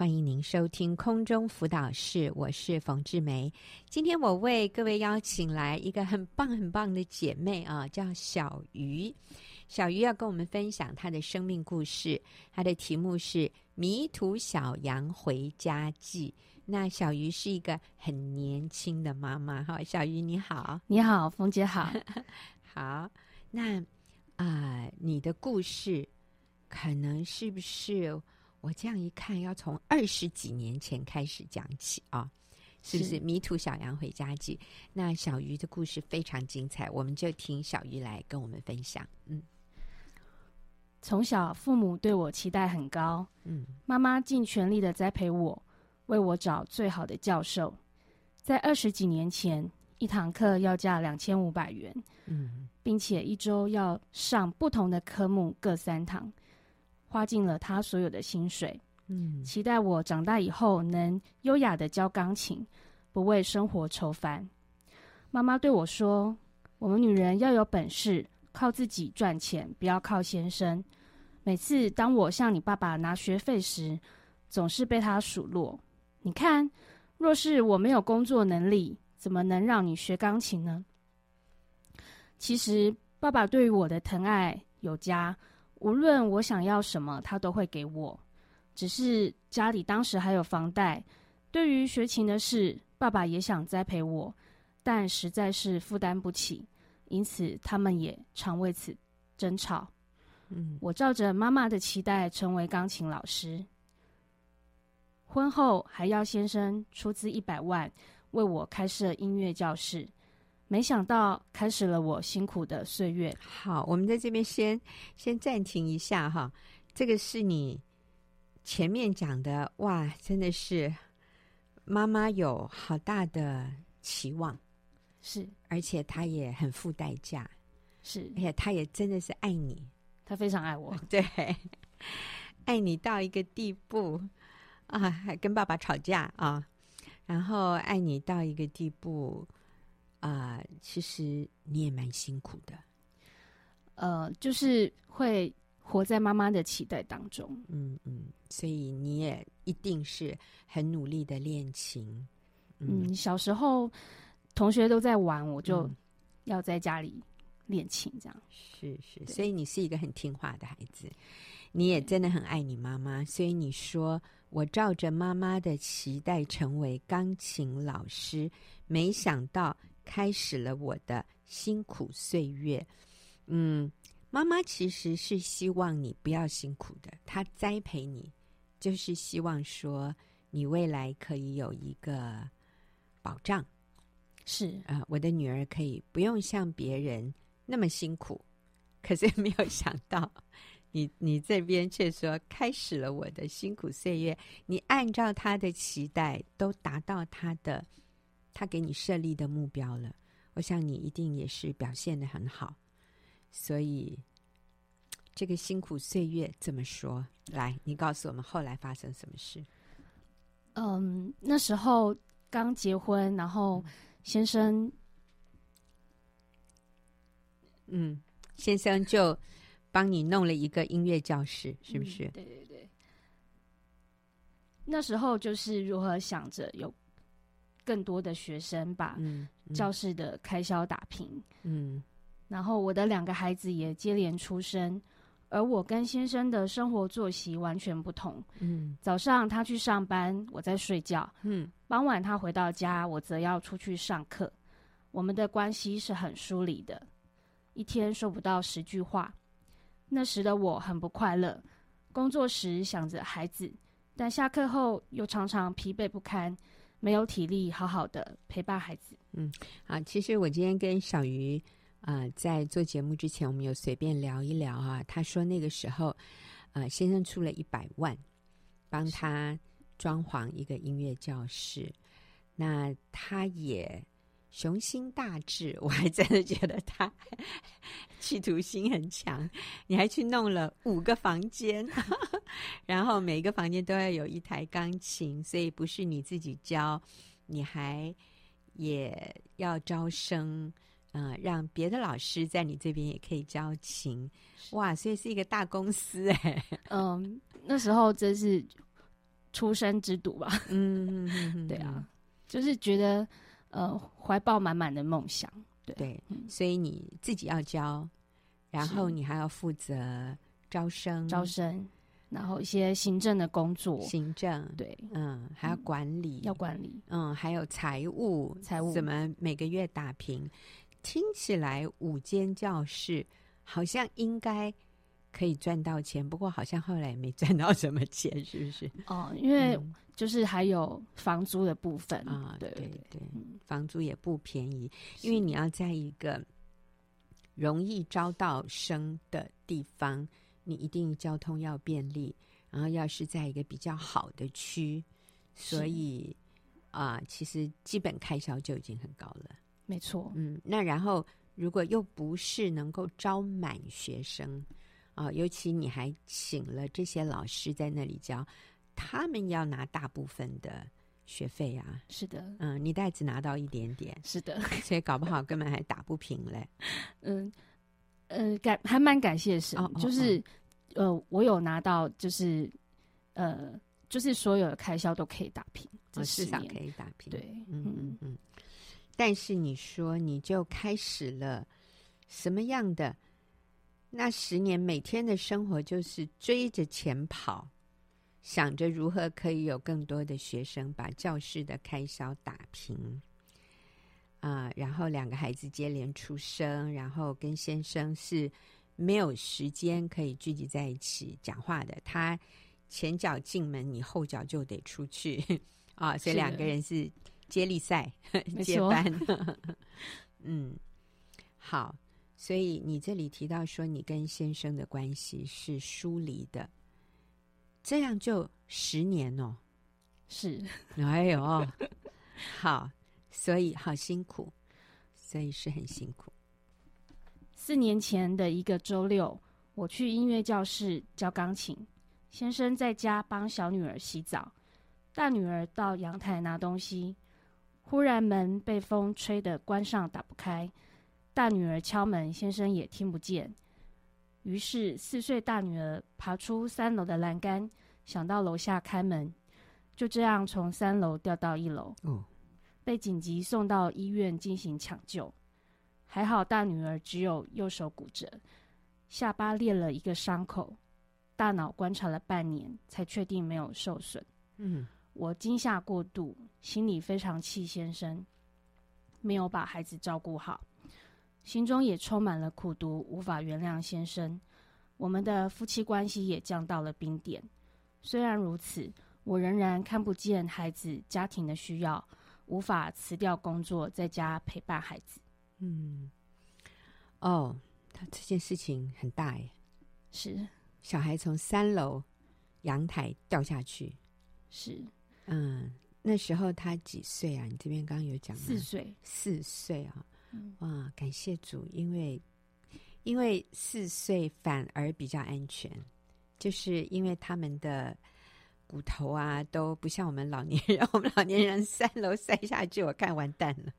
欢迎您收听空中辅导室，我是冯志梅。今天我为各位邀请来一个很棒很棒的姐妹啊，叫小鱼。小鱼要跟我们分享她的生命故事，她的题目是《迷途小羊回家记》。那小鱼是一个很年轻的妈妈，哈，小鱼你好，你好，冯姐好，好。那啊、呃，你的故事可能是不是？我这样一看，要从二十几年前开始讲起啊，是不是？是迷途小羊回家记。那小鱼的故事非常精彩，我们就听小鱼来跟我们分享。嗯，从小父母对我期待很高，嗯，妈妈尽全力的栽培我，为我找最好的教授。在二十几年前，一堂课要价两千五百元，嗯，并且一周要上不同的科目各三堂。花尽了他所有的薪水，嗯，期待我长大以后能优雅的教钢琴，不为生活愁烦。妈妈对我说：“我们女人要有本事，靠自己赚钱，不要靠先生。”每次当我向你爸爸拿学费时，总是被他数落。你看，若是我没有工作能力，怎么能让你学钢琴呢？其实，爸爸对于我的疼爱有加。无论我想要什么，他都会给我。只是家里当时还有房贷，对于学琴的事，爸爸也想栽培我，但实在是负担不起，因此他们也常为此争吵。嗯，我照着妈妈的期待成为钢琴老师，婚后还要先生出资一百万为我开设音乐教室。没想到开始了我辛苦的岁月。好，我们在这边先先暂停一下哈。这个是你前面讲的哇，真的是妈妈有好大的期望，是，而且她也很付代价，是，而且她也真的是爱你，她非常爱我，对，爱你到一个地步啊，还跟爸爸吵架啊，然后爱你到一个地步。啊、呃，其实你也蛮辛苦的，呃，就是会活在妈妈的期待当中，嗯嗯，所以你也一定是很努力的练琴，嗯，嗯，小时候同学都在玩，我就要在家里练琴，这样、嗯、是是，所以你是一个很听话的孩子，你也真的很爱你妈妈，所以你说我照着妈妈的期待成为钢琴老师，没想到。开始了我的辛苦岁月。嗯，妈妈其实是希望你不要辛苦的，她栽培你，就是希望说你未来可以有一个保障。是啊，呃，我的女儿可以不用像别人那么辛苦。可是没有想到你，你你这边却说开始了我的辛苦岁月。你按照她的期待，都达到她的。他给你设立的目标了，我想你一定也是表现的很好，所以这个辛苦岁月怎么说？来，你告诉我们后来发生什么事？嗯，那时候刚结婚，然后先生，嗯，先生就帮你弄了一个音乐教室，是不是？嗯，对对对。那时候就是如何想着有。更多的学生把教室的开销打平，嗯，然后我的两个孩子也接连出生，而我跟先生的生活作息完全不同，嗯，早上他去上班，我在睡觉，嗯，傍晚他回到家，我则要出去上课，我们的关系是很疏离的，一天说不到十句话。那时的我很不快乐，工作时想着孩子，但下课后又常常疲惫不堪。没有体力好好的陪伴孩子。嗯，啊，其实我今天跟小鱼啊、呃，在做节目之前，我们有随便聊一聊啊。他说那个时候，呃，先生出了一百万，帮他装潢一个音乐教室，那他也。雄心大志，我还真的觉得他 企图心很强。你还去弄了五个房间，然后每个房间都要有一台钢琴，所以不是你自己教，你还也要招生，嗯、呃，让别的老师在你这边也可以教琴。哇，所以是一个大公司哎。嗯，那时候真是出生之犊吧。嗯，嗯嗯 对啊，就是觉得呃怀抱满满的梦想。对，对嗯、所以你自己要教，然后你还要负责招生，招生。然后一些行政的工作，行政对，嗯，还要管理，要管理，嗯，还有财务，财务怎么每个月打平？听起来五间教室好像应该可以赚到钱，不过好像后来也没赚到什么钱，是不是？哦，因为就是还有房租的部分啊，对对对，房租也不便宜，因为你要在一个容易招到生的地方。你一定交通要便利，然后要是在一个比较好的区，所以啊、呃，其实基本开销就已经很高了。没错，嗯，那然后如果又不是能够招满学生啊、呃，尤其你还请了这些老师在那里教，他们要拿大部分的学费啊。是的，嗯，你袋子拿到一点点，是的，所以搞不好根本还打不平嘞。嗯。呃，感还蛮感谢神，哦、就是、哦、呃，我有拿到，就是呃，就是所有的开销都可以打平，至少可以打平。对，嗯嗯嗯。但是你说你就开始了什么样的？那十年每天的生活就是追着钱跑，想着如何可以有更多的学生，把教室的开销打平。啊、呃，然后两个孩子接连出生，然后跟先生是没有时间可以聚集在一起讲话的。他前脚进门，你后脚就得出去啊，所以两个人是接力赛 接班。嗯，好，所以你这里提到说你跟先生的关系是疏离的，这样就十年哦。是，哎呦，好。所以好辛苦，所以是很辛苦。四年前的一个周六，我去音乐教室教钢琴，先生在家帮小女儿洗澡，大女儿到阳台拿东西。忽然门被风吹得关上打不开，大女儿敲门，先生也听不见。于是四岁大女儿爬出三楼的栏杆，想到楼下开门，就这样从三楼掉到一楼。哦。被紧急送到医院进行抢救，还好大女儿只有右手骨折，下巴裂了一个伤口，大脑观察了半年才确定没有受损。嗯，我惊吓过度，心里非常气先生，没有把孩子照顾好，心中也充满了苦毒，无法原谅先生。我们的夫妻关系也降到了冰点。虽然如此，我仍然看不见孩子家庭的需要。无法辞掉工作，在家陪伴孩子。嗯，哦，他这件事情很大耶。是，小孩从三楼阳台掉下去。是，嗯，那时候他几岁啊？你这边刚刚有讲吗？四岁，四岁啊。嗯，哇，感谢主，因为因为四岁反而比较安全，就是因为他们的。骨头啊，都不像我们老年人。我们老年人三楼摔下去，我看完蛋了。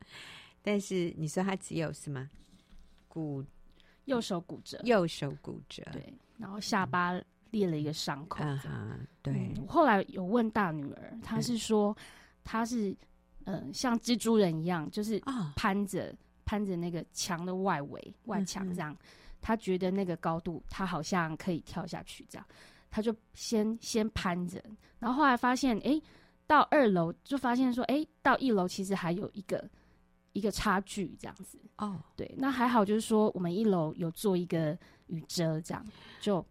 但是你说他只有什么骨？右手骨折，右手骨折，对。然后下巴裂了一个伤口。啊哈，对。嗯，后来有问大女儿，她是说她是嗯、呃，像蜘蛛人一样，就是攀着、哦、攀着那个墙的外围外墙这样。她、嗯、觉得那个高度，她好像可以跳下去这样。他就先先攀着，然后后来发现，哎，到二楼就发现说，哎，到一楼其实还有一个一个差距，这样子。哦，对，那还好，就是说我们一楼有做一个雨遮，这样就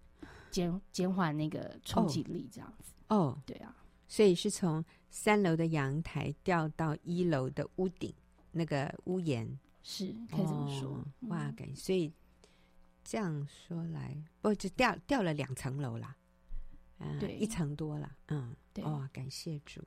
减减缓那个冲击力，这样子。哦，对啊，所以是从三楼的阳台掉到一楼的屋顶那个屋檐，是可以这么说。哦、哇，感所以这样说来，不就掉掉了两层楼啦。嗯、对，一层多了，嗯，对，哇、哦，感谢主，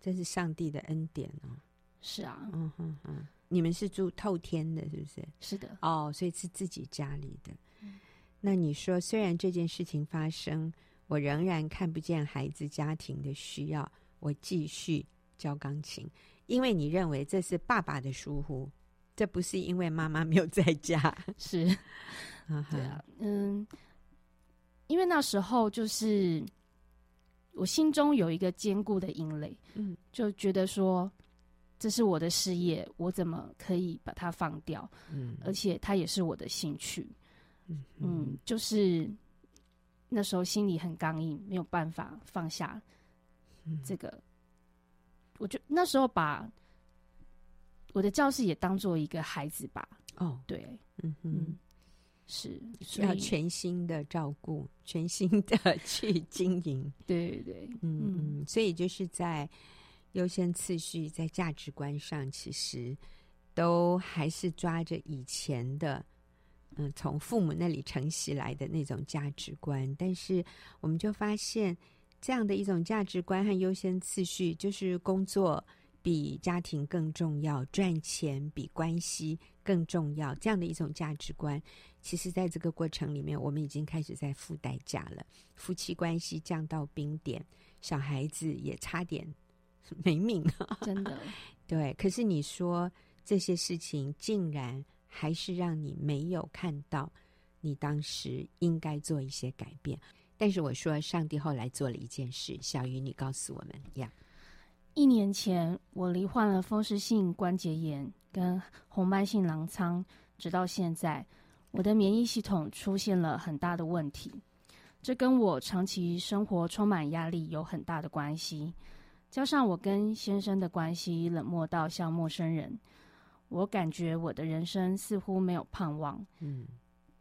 这是上帝的恩典哦。是啊，嗯哼哼，你们是住透天的，是不是？是的，哦，所以是自己家里的。嗯、那你说，虽然这件事情发生，我仍然看不见孩子家庭的需要，我继续教钢琴，因为你认为这是爸爸的疏忽，这不是因为妈妈没有在家，是，对啊，嗯。因为那时候就是我心中有一个坚固的阴垒，嗯，就觉得说这是我的事业，我怎么可以把它放掉？嗯，而且它也是我的兴趣，嗯嗯，就是那时候心里很刚硬，没有办法放下这个。嗯、我就那时候把我的教室也当做一个孩子吧。哦，对，嗯嗯。是要全心的照顾，全心的去经营。对对对，嗯嗯，所以就是在优先次序，在价值观上，其实都还是抓着以前的，嗯，从父母那里承袭来的那种价值观。但是我们就发现，这样的一种价值观和优先次序，就是工作比家庭更重要，赚钱比关系更重要，这样的一种价值观。其实，在这个过程里面，我们已经开始在付代价了。夫妻关系降到冰点，小孩子也差点 没命，真的。对，可是你说这些事情，竟然还是让你没有看到你当时应该做一些改变。但是我说，上帝后来做了一件事。小鱼，你告诉我们呀。一年前，我罹患了风湿性关节炎跟红斑性狼疮，直到现在。我的免疫系统出现了很大的问题，这跟我长期生活充满压力有很大的关系。加上我跟先生的关系冷漠到像陌生人，我感觉我的人生似乎没有盼望。嗯，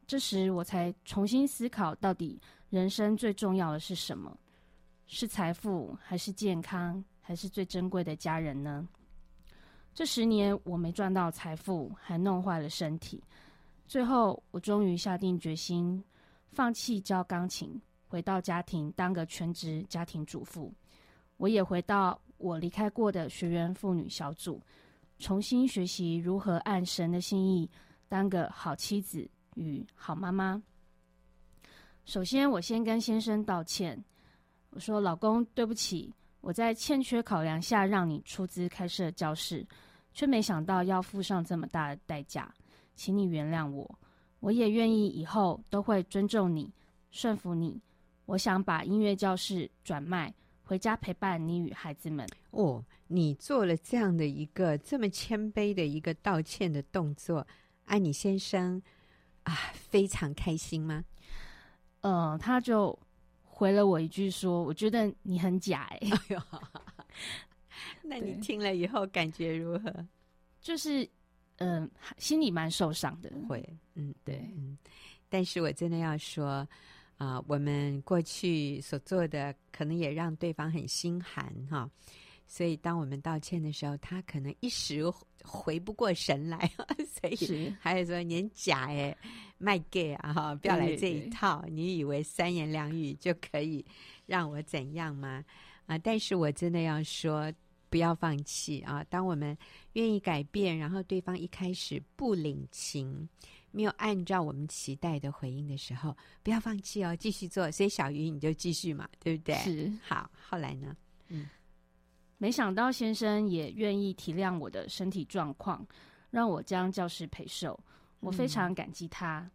这时我才重新思考，到底人生最重要的是什么？是财富，还是健康，还是最珍贵的家人呢？这十年我没赚到财富，还弄坏了身体。最后，我终于下定决心放弃教钢琴，回到家庭当个全职家庭主妇。我也回到我离开过的学员妇女小组，重新学习如何按神的心意当个好妻子与好妈妈。首先，我先跟先生道歉，我说：“老公，对不起，我在欠缺考量下让你出资开设教室，却没想到要付上这么大的代价。”请你原谅我，我也愿意以后都会尊重你、顺服你。我想把音乐教室转卖，回家陪伴你与孩子们。哦，你做了这样的一个这么谦卑的一个道歉的动作，安妮先生啊，非常开心吗？嗯、呃，他就回了我一句说：“我觉得你很假。”哎，哎呦，那你听了以后感觉如何？就是。嗯，心里蛮受伤的。会，嗯，对，嗯，但是我真的要说，啊、呃，我们过去所做的，可能也让对方很心寒哈。所以，当我们道歉的时候，他可能一时回不过神来，所以还有说年假哎，卖 gay 啊哈，不要来这一套。对对对，你以为三言两语就可以让我怎样吗？啊、呃，但是我真的要说。不要放弃啊！当我们愿意改变，然后对方一开始不领情，没有按照我们期待的回应的时候，不要放弃哦，继续做。所以小鱼你就继续嘛，对不对？是。好，后来呢？嗯，没想到先生也愿意体谅我的身体状况，让我将教室陪售。我非常感激他。嗯。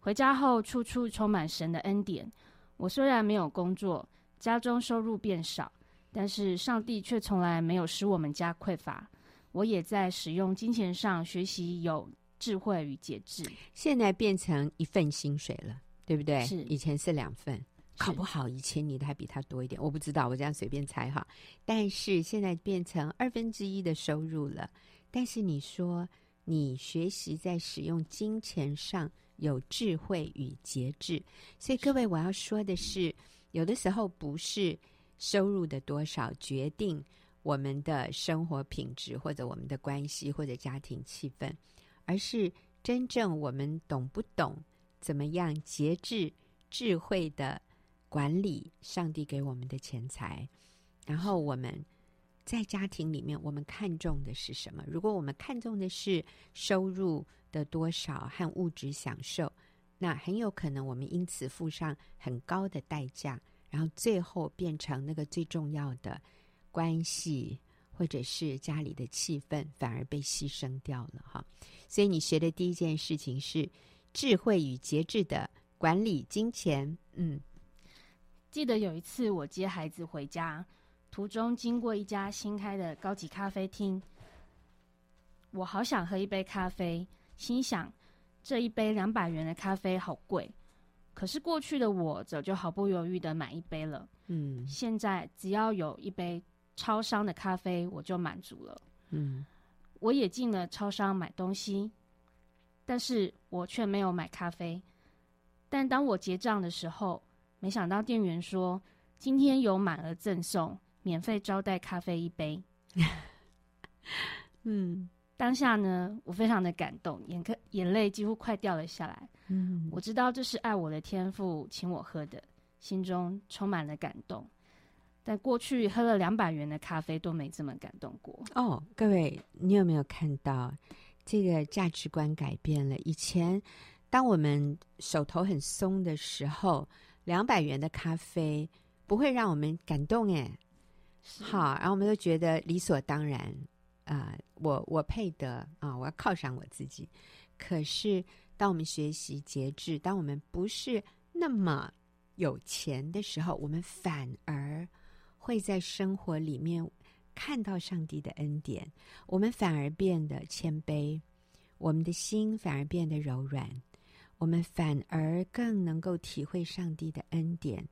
回家后，处处充满神的恩典。我虽然没有工作，家中收入变少。但是上帝却从来没有使我们家匮乏。我也在使用金钱上学习有智慧与节制。现在变成一份薪水了，对不对？是。以前是两份，考不好以前你的还比他多一点，我不知道，我这样随便猜哈。但是现在变成二分之一的收入了。但是你说你学习在使用金钱上有智慧与节制，所以各位我要说的是，有的时候不是。收入的多少决定我们的生活品质，或者我们的关系，或者家庭气氛，而是真正我们懂不懂怎么样节制、智慧的管理上帝给我们的钱财。然后我们在家庭里面，我们看重的是什么？如果我们看重的是收入的多少和物质享受，那很有可能我们因此付上很高的代价。然后最后变成那个最重要的关系，或者是家里的气氛，反而被牺牲掉了哈。所以你学的第一件事情是智慧与节制的管理金钱。嗯，记得有一次我接孩子回家，途中经过一家新开的高级咖啡厅，我好想喝一杯咖啡，心想这一杯两百元的咖啡好贵。可是过去的我早就毫不犹豫的买一杯了。嗯，现在只要有一杯超商的咖啡，我就满足了。嗯，我也进了超商买东西，但是我却没有买咖啡。但当我结账的时候，没想到店员说今天有满额赠送，免费招待咖啡一杯。嗯。当下呢，我非常的感动，眼颗眼泪几乎快掉了下来。嗯，我知道这是爱我的天赋请我喝的，心中充满了感动。但过去喝了两百元的咖啡都没这么感动过。哦，各位，你有没有看到这个价值观改变了？以前当我们手头很松的时候，两百元的咖啡不会让我们感动，哎，好，然后我们都觉得理所当然。啊、我我配得啊、我要犒赏我自己。可是，当我们学习节制，当我们不是那么有钱的时候，我们反而会在生活里面看到上帝的恩典。我们反而变得谦卑，我们的心反而变得柔软，我们反而更能够体会上帝的恩典。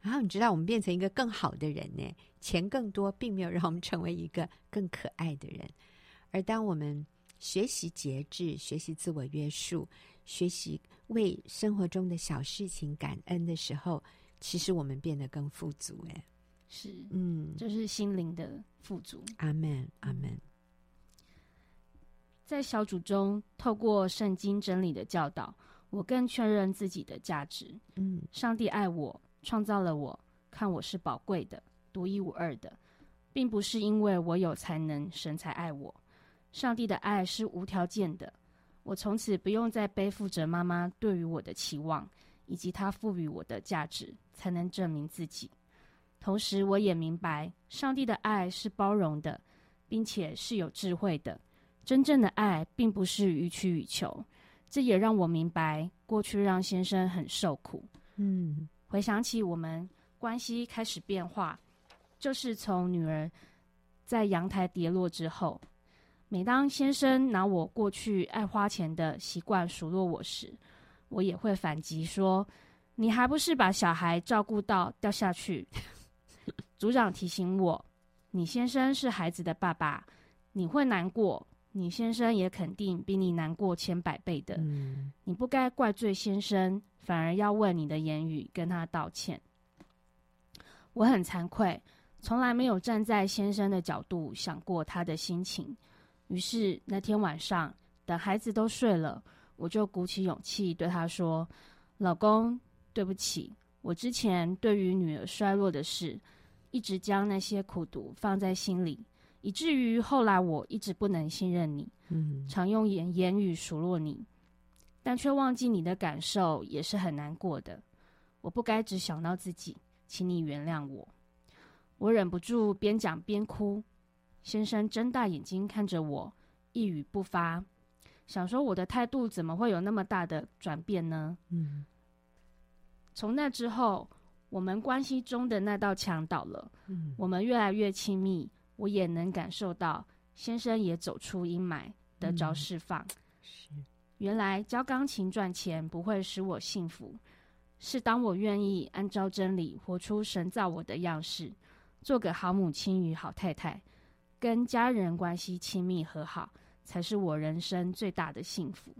然后你知道，我们变成一个更好的人呢。钱更多，并没有让我们成为一个更可爱的人。而当我们学习节制、学习自我约束、学习为生活中的小事情感恩的时候，其实我们变得更富足。哎，是，嗯，就是心灵的富足。阿门，阿门。在小组中，透过圣经真理的教导，我更确认自己的价值。嗯，上帝爱我。创造了我，看我是宝贵的、独一无二的，并不是因为我有才能，神才爱我。上帝的爱是无条件的，我从此不用再背负着妈妈对于我的期望，以及她赋予我的价值，才能证明自己。同时，我也明白，上帝的爱是包容的，并且是有智慧的。真正的爱并不是予取予求，这也让我明白，过去让先生很受苦。嗯。回想起我们关系开始变化，就是从女儿在阳台跌落之后。每当先生拿我过去爱花钱的习惯数落我时，我也会反击说：“你还不是把小孩照顾到掉下去？” 组长提醒我：“你先生是孩子的爸爸，你会难过，你先生也肯定比你难过千百倍的。嗯，你不该怪罪先生。”反而要为你的言语跟他道歉。我很惭愧，从来没有站在先生的角度想过他的心情。于是那天晚上，等孩子都睡了，我就鼓起勇气对他说：“老公，对不起，我之前对于女儿衰落的事，一直将那些苦毒放在心里，以至于后来我一直不能信任你，嗯，常用言言语数落你。”但却忘记你的感受也是很难过的。我不该只想到自己，请你原谅我。我忍不住边讲边哭。先生睁大眼睛看着我，一语不发，想说我的态度怎么会有那么大的转变呢？嗯。从那之后，我们关系中的那道墙倒了。嗯。我们越来越亲密，我也能感受到先生也走出阴霾，得着释放。嗯。是。原来教钢琴赚钱不会使我幸福，是当我愿意按照真理活出神造我的样式，做个好母亲与好太太，跟家人关系亲密和好，才是我人生最大的幸福。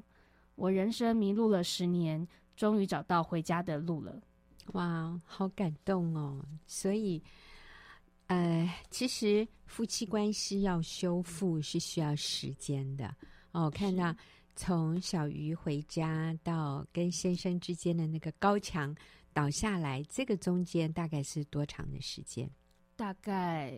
我人生迷路了十年，终于找到回家的路了。哇，好感动哦！所以，呃，其实夫妻关系要修复是需要时间的哦。我看到。从小鱼回家到跟先生之间的那个高墙倒下来，这个中间大概是多长的时间？大概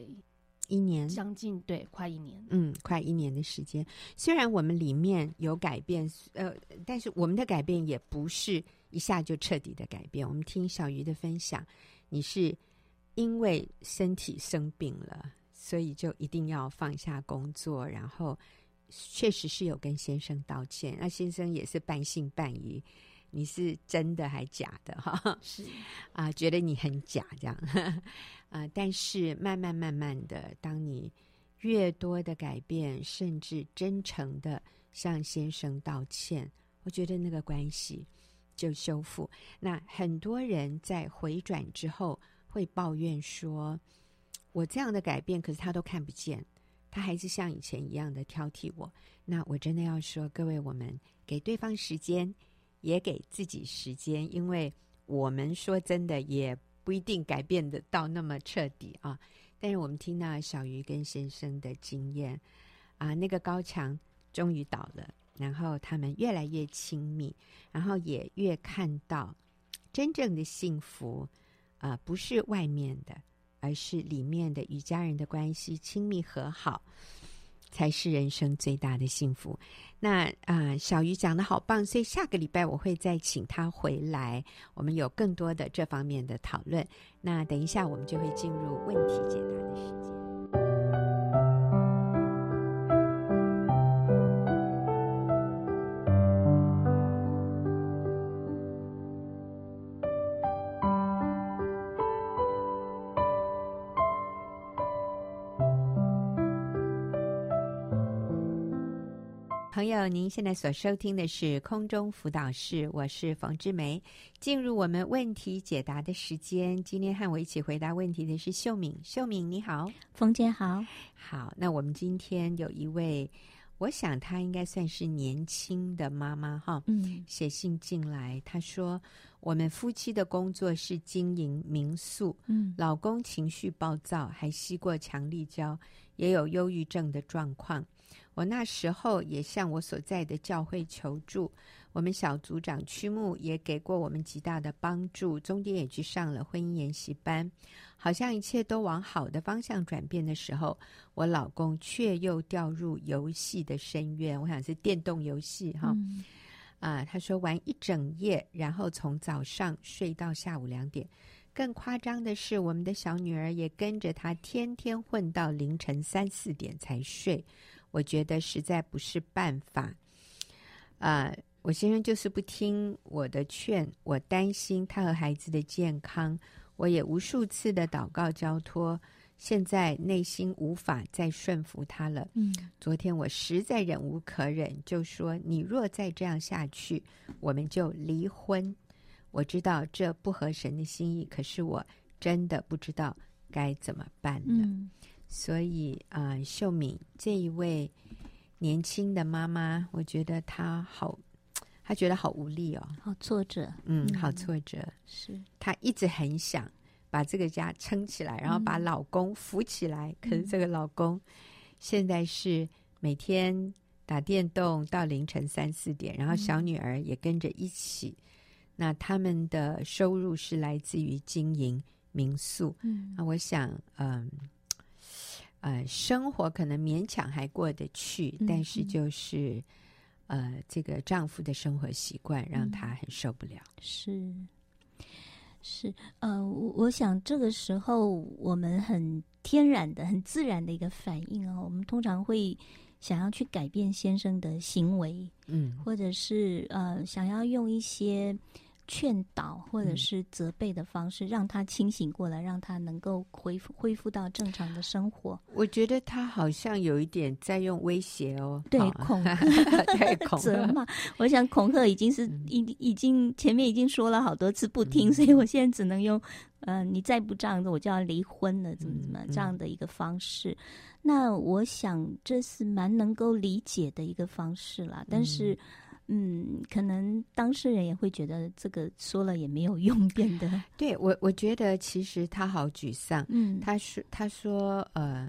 一年，将近对，快一年。嗯，快一年的时间。虽然我们里面有改变，呃，但是我们的改变也不是一下就彻底的改变。我们听小鱼的分享，你是因为身体生病了，所以就一定要放下工作，然后。确实是有跟先生道歉，那先生也是半信半疑，你是真的还假的哈？是 啊，觉得你很假这样 啊。但是慢慢慢慢的，当你越多的改变，甚至真诚的向先生道歉，我觉得那个关系就修复。那很多人在回转之后会抱怨说：“我这样的改变，可是他都看不见，他还是像以前一样的挑剔我。”那我真的要说，各位，我们给对方时间。也给自己时间，因为我们说真的也不一定改变得到那么彻底啊。但是我们听到小鱼跟先生的经验啊，那个高墙终于倒了，然后他们越来越亲密，然后也越看到真正的幸福啊，不是外面的，而是里面的与家人的关系亲密和好。才是人生最大的幸福。那啊、小鱼讲的好棒，所以下个礼拜我会再请他回来，我们有更多的这方面的讨论。那等一下，我们就会进入问题解答的时间。友，您现在所收听的是空中辅导室，我是冯志梅。进入我们问题解答的时间，今天和我一起回答问题的是秀敏。秀敏，你好，冯姐好。好，那我们今天有一位，我想她应该算是年轻的妈妈哈，嗯，写信进来，她说我们夫妻的工作是经营民宿，嗯，老公情绪暴躁，还吸过强力胶，也有忧郁症的状况。我那时候也向我所在的教会求助，我们小组长曲牧也给过我们极大的帮助，中间也去上了婚姻研习班，好像一切都往好的方向转变的时候，我老公却又掉入游戏的深渊，我想是电动游戏哈，嗯、啊，他说玩一整夜，然后从早上睡到下午两点，更夸张的是，我们的小女儿也跟着他天天混到凌晨三四点才睡。我觉得实在不是办法，啊、呃，我先生就是不听我的劝，我担心他和孩子的健康，我也无数次的祷告交托，现在内心无法再顺服他了。嗯，昨天我实在忍无可忍，就说：“你若再这样下去，我们就离婚。”我知道这不合神的心意，可是我真的不知道该怎么办了。嗯所以啊、呃，秀敏这一位年轻的妈妈，我觉得她好，她觉得好无力哦，好挫折，嗯，好挫折。是她一直很想把这个家撑起来，然后把老公扶起来。嗯、可是这个老公现在是每天打电动到凌晨三四点，然后小女儿也跟着一起。嗯、那他们的收入是来自于经营民宿。嗯，那我想，嗯。呃，生活可能勉强还过得去，嗯、但是就是，呃，这个丈夫的生活习惯让她很受不了。是，是，呃，我我想这个时候我们很天然的、很自然的一个反应啊，我们通常会想要去改变先生的行为，嗯，或者是呃，想要用一些。劝导或者是责备的方式，嗯、让他清醒过来，让他能够恢复恢复到正常的生活。我觉得他好像有一点在用威胁哦，对，恐 吓，对，恐吓责骂。我想恐吓已经是已已经前面已经说了好多次不听，嗯、所以我现在只能用，呃，你再不这样子，我就要离婚了，怎么怎么这样的一个方式。嗯、那我想这是蛮能够理解的一个方式啦，但是。嗯嗯，可能当事人也会觉得这个说了也没有用，变得 对我，我觉得其实他好沮丧。嗯，他说，他说，呃，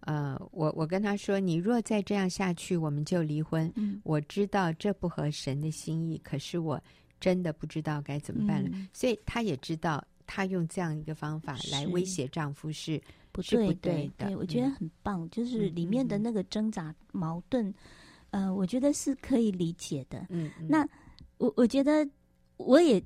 呃，我我跟他说，你若再这样下去，我们就离婚。嗯，我知道这不合神的心意，可是我真的不知道该怎么办了。嗯，所以他也知道，他用这样一个方法来威胁丈夫是，是不对的。对，对，我觉得很棒，嗯，就是里面的那个挣扎矛盾。呃，我觉得是可以理解的。嗯，嗯，那我我觉得我也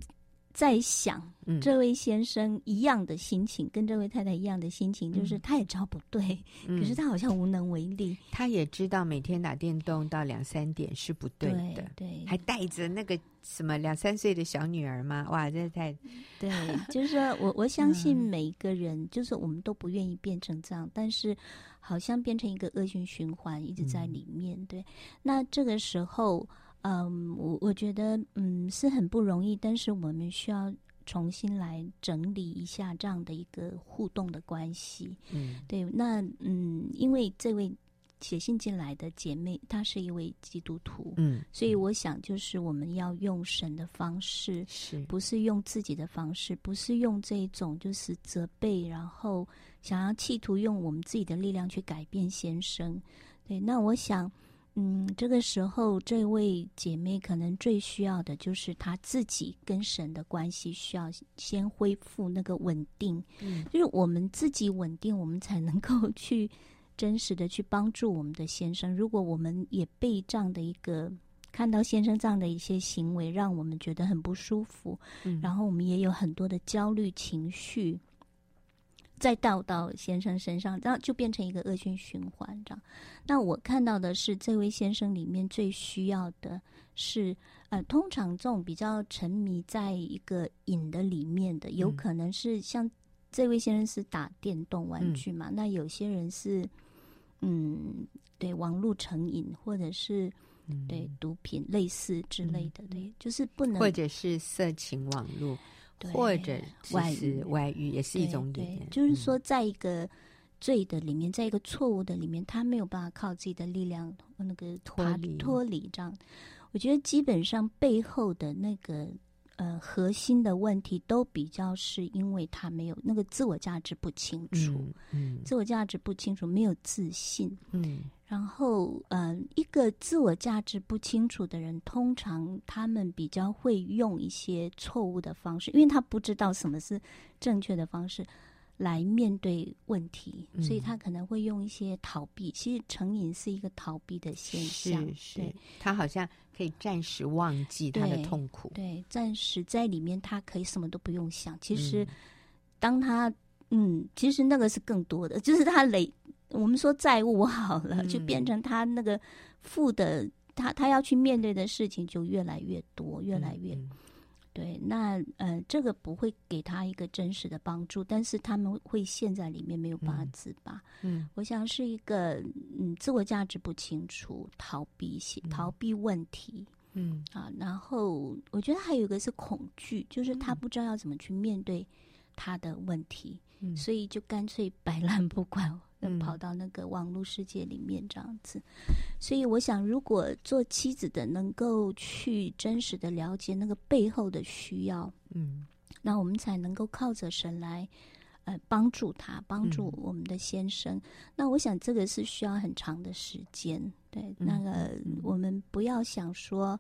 在想，这位先生一样的心情，嗯、跟这位太太一样的心情，就是他也知道不对，嗯、可是他好像无能为力。他也知道每天打电动到两三点是不对的，对，对还带着那个什么两三岁的小女儿吗？哇，这太 对，就是说我我相信每一个人，嗯、就是我们都不愿意变成这样，但是好像变成一个恶性循环，一直在里面。嗯、对，那这个时候。嗯，我我觉得嗯是很不容易，但是我们需要重新来整理一下这样的一个互动的关系。嗯，对，那嗯，因为这位写信进来的姐妹她是一位基督徒，嗯，所以我想就是我们要用神的方式，是不是用自己的方式，不是用这种就是责备，然后想要企图用我们自己的力量去改变先生。对，那我想。嗯，这个时候，这位姐妹可能最需要的就是她自己跟神的关系需要先恢复那个稳定。嗯，就是我们自己稳定，我们才能够去真实的去帮助我们的先生。如果我们也被这样的一个看到先生这样的一些行为，让我们觉得很不舒服，嗯，然后我们也有很多的焦虑情绪。再倒到先生身上，然后就变成一个恶性循环。这样，那我看到的是，这位先生里面最需要的是，呃，通常这种比较沉迷在一个瘾的里面的，有可能是像这位先生是打电动玩具嘛？嗯、那有些人是，嗯，对，网络成瘾，或者是对毒品类似之类的，对，就是不能，或者是色情网络。或者外遇，外遇也是一种语言。就是说，在一个罪的里面，在一个错误的里面，他没有办法靠自己的力量那个脱离脱离这样。我觉得基本上背后的那个呃核心的问题，都比较是因为他没有那个自我价值不清楚，嗯，嗯自我价值不清楚，没有自信，嗯。然后，嗯、呃，一个自我价值不清楚的人，通常他们比较会用一些错误的方式，因为他不知道什么是正确的方式来面对问题，嗯、所以他可能会用一些逃避。其实成瘾是一个逃避的现象，是他好像可以暂时忘记他的痛苦，对，对，暂时在里面他可以什么都不用想。其实，当他，嗯，其实那个是更多的，就是他累。我们说债务好了，就变成他那个负的，他他要去面对的事情就越来越多，越来越对。那呃，这个不会给他一个真实的帮助，但是他们会陷在里面没有办法自拔。嗯，我想是一个嗯，自我价值不清楚，逃避些逃避问题。嗯啊，然后我觉得还有一个是恐惧，就是他不知道要怎么去面对他的问题，所以就干脆 摆烂不管。跑到那个网络世界里面这样子，所以我想，如果做妻子的能够去真实的了解那个背后的需要，嗯，那我们才能够靠着神来，呃，帮助他，帮助我们的先生。嗯、那我想，这个是需要很长的时间。对，那个我们不要想说，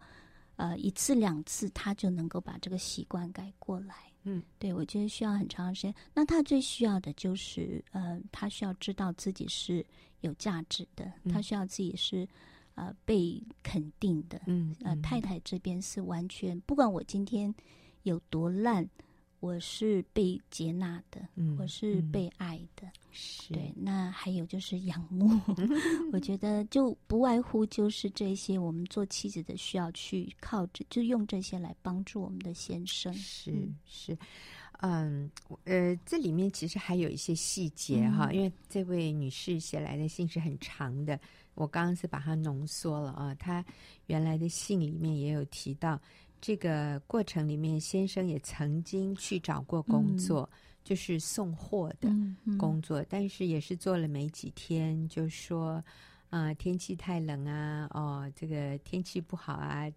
呃，一次两次他就能够把这个习惯改过来。嗯，对，我觉得需要很长的时间。那他最需要的就是，呃，他需要知道自己是有价值的，嗯、他需要自己是，呃，被肯定的。嗯，呃，太太这边是完全不管我今天有多烂。我是被接纳的，嗯、我是被爱的，是对。那还有就是仰慕，我觉得就不外乎就是这些。我们做妻子的需要去靠着，就用这些来帮助我们的先生。是是，嗯，呃，这里面其实还有一些细节哈，嗯、因为这位女士写来的信是很长的，我刚刚是把它浓缩了啊。她原来的信里面也有提到。这个过程里面，先生也曾经去找过工作，嗯、就是送货的工作，但是也是做了没几天，就说啊、呃，天气太冷啊，哦，这个天气不好啊，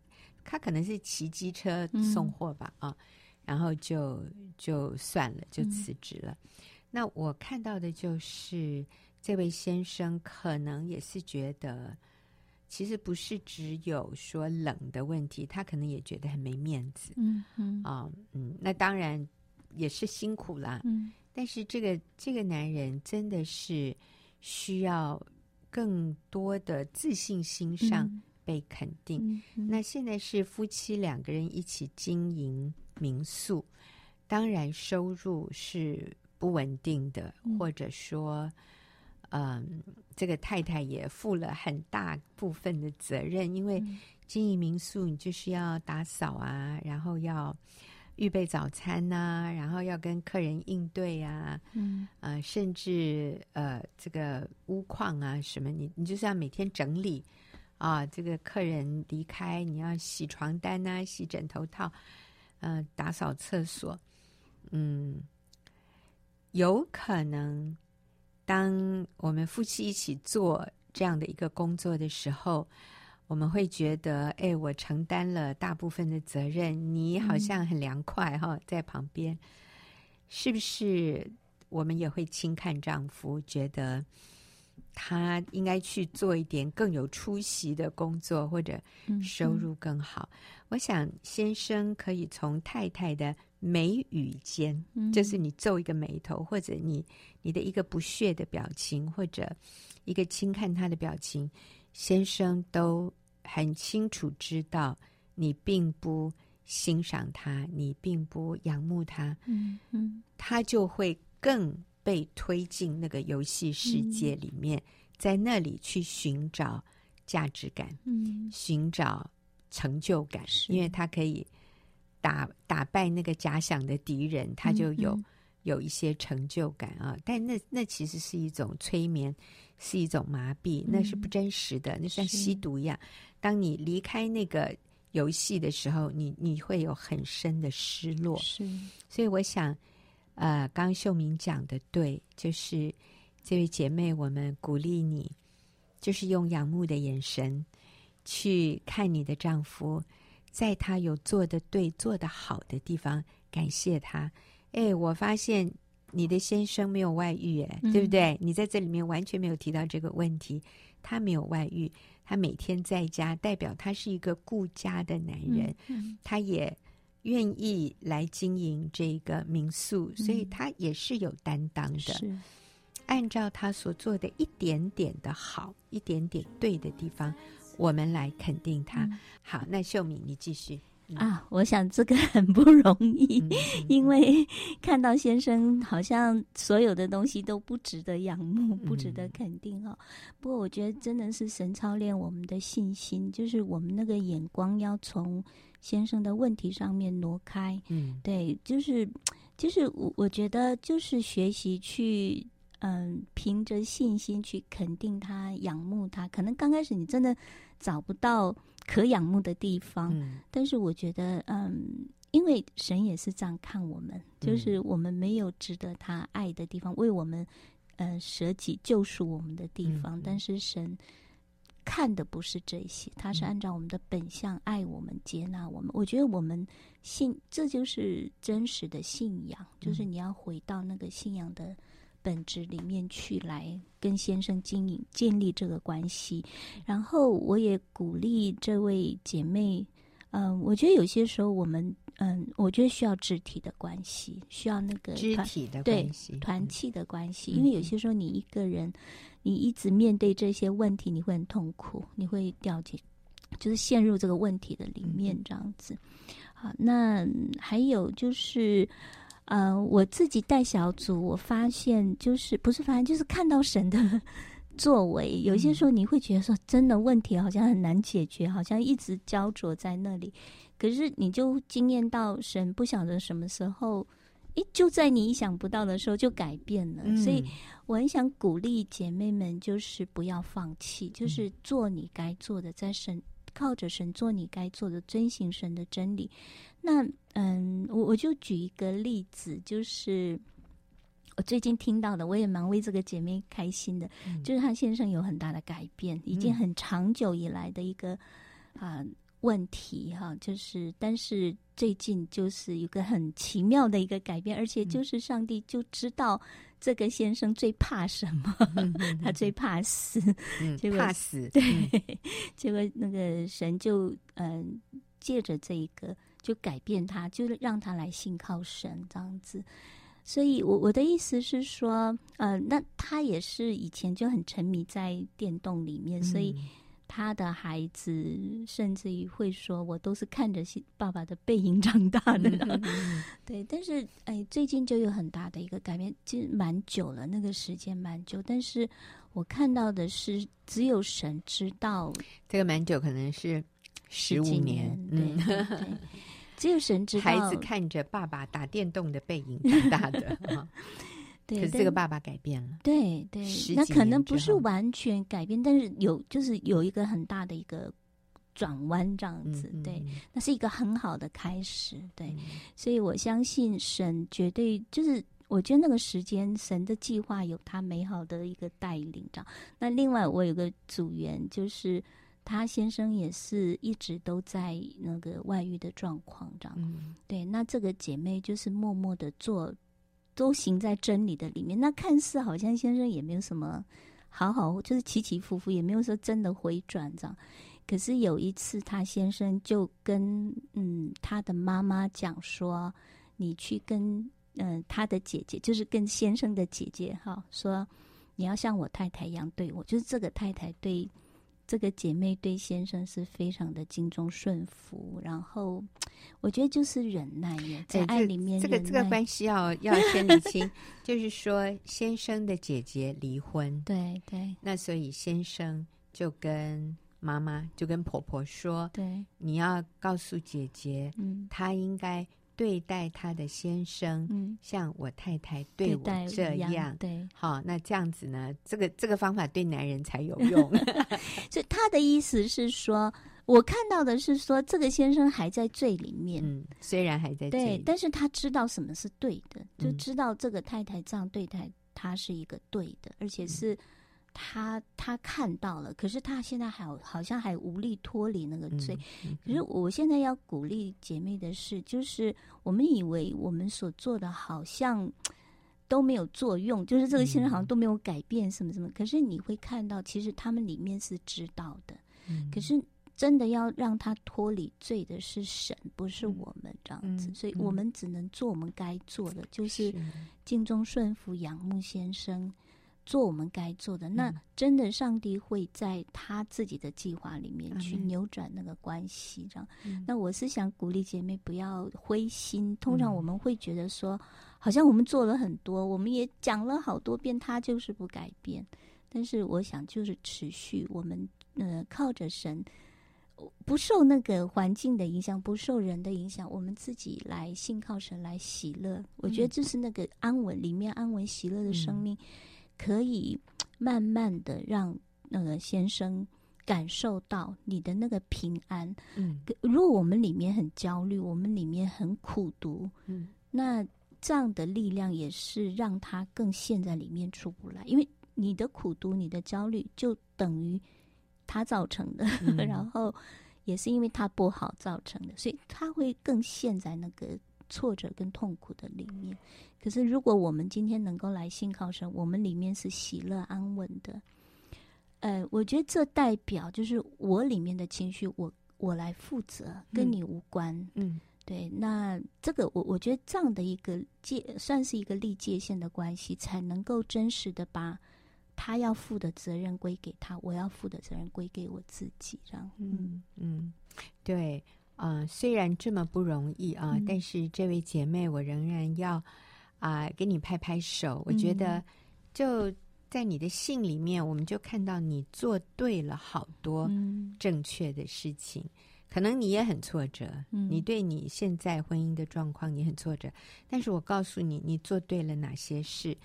他可能是骑机车送货吧，啊、然后就就算了，就辞职了。嗯、那我看到的就是这位先生可能也是觉得。其实不是只有说冷的问题，他可能也觉得很没面子。嗯嗯啊嗯，那当然也是辛苦啦。嗯，但是这个这个男人真的是需要更多的自信心上被肯定。那现在是夫妻两个人一起经营民宿，当然收入是不稳定的，嗯、或者说，嗯，这个太太也负了很大部分的责任，因为经营民宿，你就是要打扫啊，然后要。预备早餐呐、啊，然后要跟客人应对啊，嗯，呃，甚至呃，这个屋况啊什么，你你就是要每天整理啊。这个客人离开，你要洗床单呐、啊，洗枕头套，呃，打扫厕所，嗯，有可能，当我们夫妻一起做这样的一个工作的时候。我们会觉得，哎，我承担了大部分的责任，你好像很凉快哈，在旁边，是不是？我们也会轻看丈夫，觉得他应该去做一点更有出息的工作，或者收入更好。嗯嗯。我想，先生可以从太太的眉宇间，就是你皱一个眉头，或者你你的一个不屑的表情，或者一个轻看他的表情。先生都很清楚知道你并不欣赏他，你并不仰慕他，嗯嗯，他就会更被推进那个游戏世界里面，嗯、在那里去寻找价值感，嗯，寻找成就感，因为他可以打打败那个假想的敌人，他就有、嗯、有一些成就感啊。但那那其实是一种催眠。是一种麻痹，那是不真实的，嗯、那像吸毒一样。当你离开那个游戏的时候，你你会有很深的失落。是，所以我想，呃，刚刚秀明讲的对，就是这位姐妹，我们鼓励你，就是用仰慕的眼神去看你的丈夫，在他有做的对、做的好的地方，感谢他。哎，我发现。你的先生没有外遇，哎，对不对？你在这里面完全没有提到这个问题。他没有外遇，他每天在家，代表他是一个顾家的男人。他也愿意来经营这个民宿，所以他也是有担当的。是按照他所做的一点点的好，一点点对的地方，我们来肯定他。好，那秀敏，你继续。啊，我想这个很不容易，嗯、因为看到先生好像所有的东西都不值得仰慕，不值得肯定哈。嗯、不过我觉得真的是神操练我们的信心，就是我们那个眼光要从先生的问题上面挪开。嗯，对，就是就是我我觉得就是学习去嗯，凭着信心去肯定他，仰慕他。可能刚开始你真的找不到。可仰慕的地方，嗯、但是我觉得，嗯，因为神也是这样看我们，嗯、就是我们没有值得他爱的地方，为我们，呃，舍己救赎我们的地方。嗯、但是神看的不是这些，他是按照我们的本相爱我们、接纳我们。我觉得我们信，这就是真实的信仰，就是你要回到那个信仰的。本质里面去，来跟先生经营建立这个关系，然后我也鼓励这位姐妹，嗯、呃，我觉得有些时候我们，嗯、呃，我觉得需要肢体的关系，需要那个肢体的关系，团气的关系，因为有些时候你一个人，你一直面对这些问题，你会很痛苦，你会掉进，就是陷入这个问题的里面，这样子。好，那还有就是。呃，我自己带小组，我发现就是不是发现，就是看到神的 作为。有些时候你会觉得说，真的问题好像很难解决，好像一直焦灼在那里。可是你就惊艳到神不晓得什么时候，诶，就在你意想不到的时候就改变了。嗯、所以我很想鼓励姐妹们，就是不要放弃，就是做你该做的，在神。靠着神做你该做的，遵行神的真理。那嗯，我我就举一个例子，就是我最近听到的，我也蛮为这个姐妹开心的，嗯、就是她先生有很大的改变，已经很长久以来的一个啊。呃问题哈，就是但是最近就是有个很奇妙的一个改变，而且就是上帝就知道这个先生最怕什么，嗯、他最怕死，嗯、结果怕死，对，嗯、结果那个神就嗯、呃、借着这一个就改变他，就让他来信靠神这样子。所以我我的意思是说，呃，那他也是以前就很沉迷在电动里面，所以。他的孩子甚至于会说：“我都是看着爸爸的背影长大的。” 对，但是哎，最近就有很大的一个改变，其实蛮久了，那个时间蛮久。但是我看到的是，只有神知道，这个蛮久，可能是十五年。对对对，只有神知道，孩子看着爸爸打电动的背影长大的。对，可是这个爸爸改变了，对对，那可能不是完全改变，但是有就是有一个很大的一个转弯这样子，嗯、对，那是一个很好的开始，对，嗯、所以我相信神绝对就是，我觉得那个时间神的计划有他美好的一个带领，这样。那另外我有个组员，就是他先生也是一直都在那个外遇的状况，这样，嗯、对，那这个姐妹就是默默的做。都行在真理的里面，那看似好像先生也没有什么好好，就是起起伏伏，也没有说真的回转这样。可是有一次，他先生就跟嗯他的妈妈讲说：“你去跟嗯、他的姐姐，就是跟先生的姐姐哈，说你要像我太太一样对我，就是这个太太对。”这个姐妹对先生是非常的敬重顺服，然后我觉得就是忍耐耶，在爱里面这个这个关系要要先理清，就是说先生的姐姐离婚，对对，那所以先生就跟妈妈就跟婆婆说，对，你要告诉姐姐，嗯，她应该。对待他的先生，嗯，像我太太对我这样，对，好，那这样子呢？这个这个方法对男人才有用。所以他的意思是说，我看到的是说，这个先生还在罪里面，嗯，虽然还在罪，对，但是他知道什么是对的，就知道这个太太这样对待他是一个对的，而且是。嗯他他看到了，可是他现在还好像还无力脱离那个罪。可是我现在要鼓励姐妹的是，就是我们以为我们所做的好像都没有作用，就是这个先生好像都没有改变什么什么。嗯、可是你会看到，其实他们里面是知道的。嗯、可是真的要让他脱离罪的是神，不是我们这样子。嗯、所以我们只能做我们该做的，就是敬忠顺服、仰慕先生。做我们该做的，那真的，上帝会在他自己的计划里面去扭转那个关系，这样。嗯、那我是想鼓励姐妹不要灰心。通常我们会觉得说，好像我们做了很多，我们也讲了好多遍，他就是不改变。但是我想，就是持续，我们呃靠着神，不受那个环境的影响，不受人的影响，我们自己来信靠神来喜乐。我觉得这是那个安稳里面安稳喜乐的生命。嗯可以慢慢的让那个先生感受到你的那个平安。嗯，如果我们里面很焦虑，我们里面很苦读，嗯，那这样的力量也是让他更陷在里面出不来。因为你的苦读、你的焦虑，就等于他造成的，嗯、然后也是因为他不好造成的，所以他会更陷在那个。挫折跟痛苦的里面，可是如果我们今天能够来信靠神，我们里面是喜乐安稳的。呃，我觉得这代表就是我里面的情绪，我我来负责，跟你无关。嗯，嗯对。那这个我我觉得这样的一个界，算是一个立界限的关系，才能够真实的把他要负的责任归给他，我要负的责任归给我自己。这样，嗯嗯，对。啊、呃，虽然这么不容易啊，嗯、但是这位姐妹，我仍然要啊、呃、给你拍拍手。我觉得就在你的信里面，我们就看到你做对了好多正确的事情。嗯、可能你也很挫折，嗯、你对你现在婚姻的状况你很挫折，但是我告诉你，你做对了哪些事。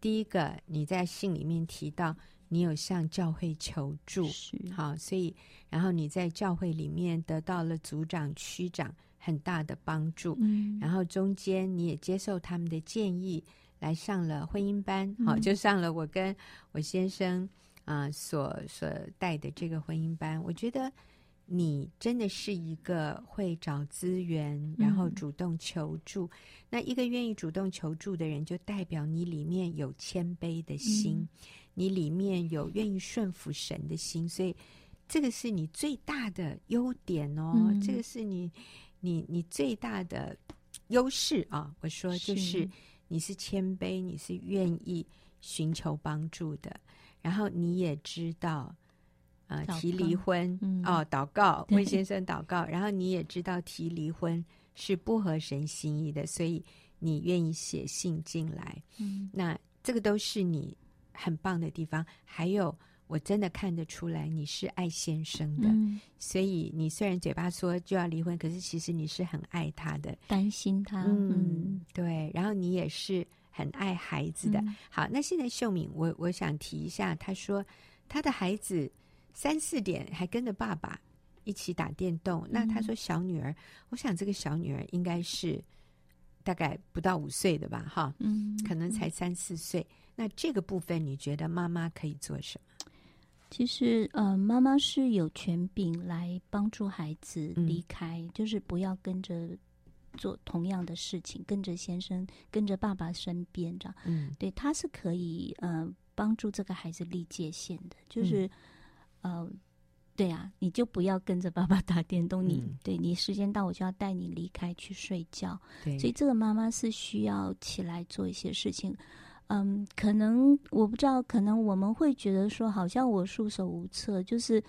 第一个，你在信里面提到。你有向教会求助，是好，所以然后你在教会里面得到了组长、区长很大的帮助，嗯，然后中间你也接受他们的建议，来上了婚姻班，嗯、好，就上了我跟我先生啊、呃、所所带的这个婚姻班。我觉得你真的是一个会找资源，然后主动求助。嗯、那一个愿意主动求助的人，就代表你里面有谦卑的心。嗯你里面有愿意顺服神的心，所以这个是你最大的优点哦。嗯、这个是你你你最大的优势啊！我说就是你是谦卑，你是愿意寻求帮助的，然后你也知道啊、呃、提离婚、嗯、哦，祷告魏先生祷告，然后你也知道提离婚是不合神心意的，所以你愿意写信进来。嗯，那这个都是你很棒的地方。还有，我真的看得出来你是爱先生的，嗯、所以你虽然嘴巴说就要离婚，可是其实你是很爱他的，担心他。嗯，嗯对。然后你也是。很爱孩子的。嗯、好，那现在秀敏，我我想提一下，他说他的孩子三四点还跟着爸爸一起打电动。嗯、那他说小女儿，我想这个小女儿应该是大概不到五岁的吧？哈，嗯，可能才三四岁。嗯、那这个部分，你觉得妈妈可以做什么？其实，呃，妈妈是有权柄来帮助孩子离开，嗯、就是不要跟着。做同样的事情，跟着先生，跟着爸爸身边，这样，嗯，对，他是可以呃帮助这个孩子立界限的，就是，嗯、呃，对啊，你就不要跟着爸爸打电动，你、嗯、对你时间到我就要带你离开去睡觉，对，所以这个妈妈是需要起来做一些事情，嗯，可能我不知道，可能我们会觉得说，好像我束手无策，就是。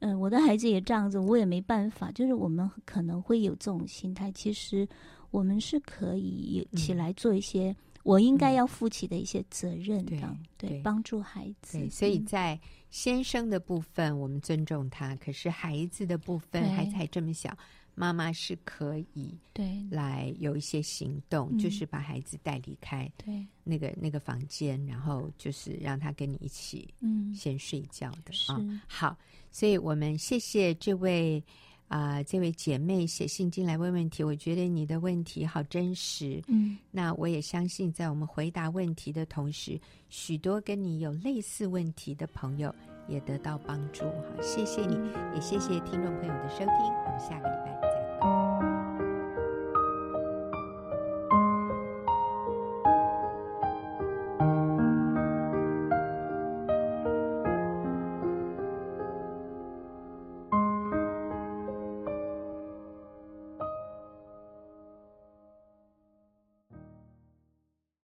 嗯、呃，我的孩子也这样子，我也没办法。就是我们可能会有这种心态，其实我们是可以起来做一些我应该要负起的一些责任的，嗯、对，对，帮助孩子。对，所以在先生的部分，我们尊重他；嗯、可是孩子的部分，孩子还这么小。妈妈是可以对。来有一些行动，就是把孩子带离开对。那个那个房间，然后就是让他跟你一起嗯。先睡觉的啊、嗯哦。好，所以我们谢谢这位啊、呃、这位姐妹写信进来问问题，我觉得你的问题好真实。嗯，那我也相信在我们回答问题的同时，许多跟你有类似问题的朋友也得到帮助。好，谢谢你，也谢谢听众朋友的收听，我们下个礼拜。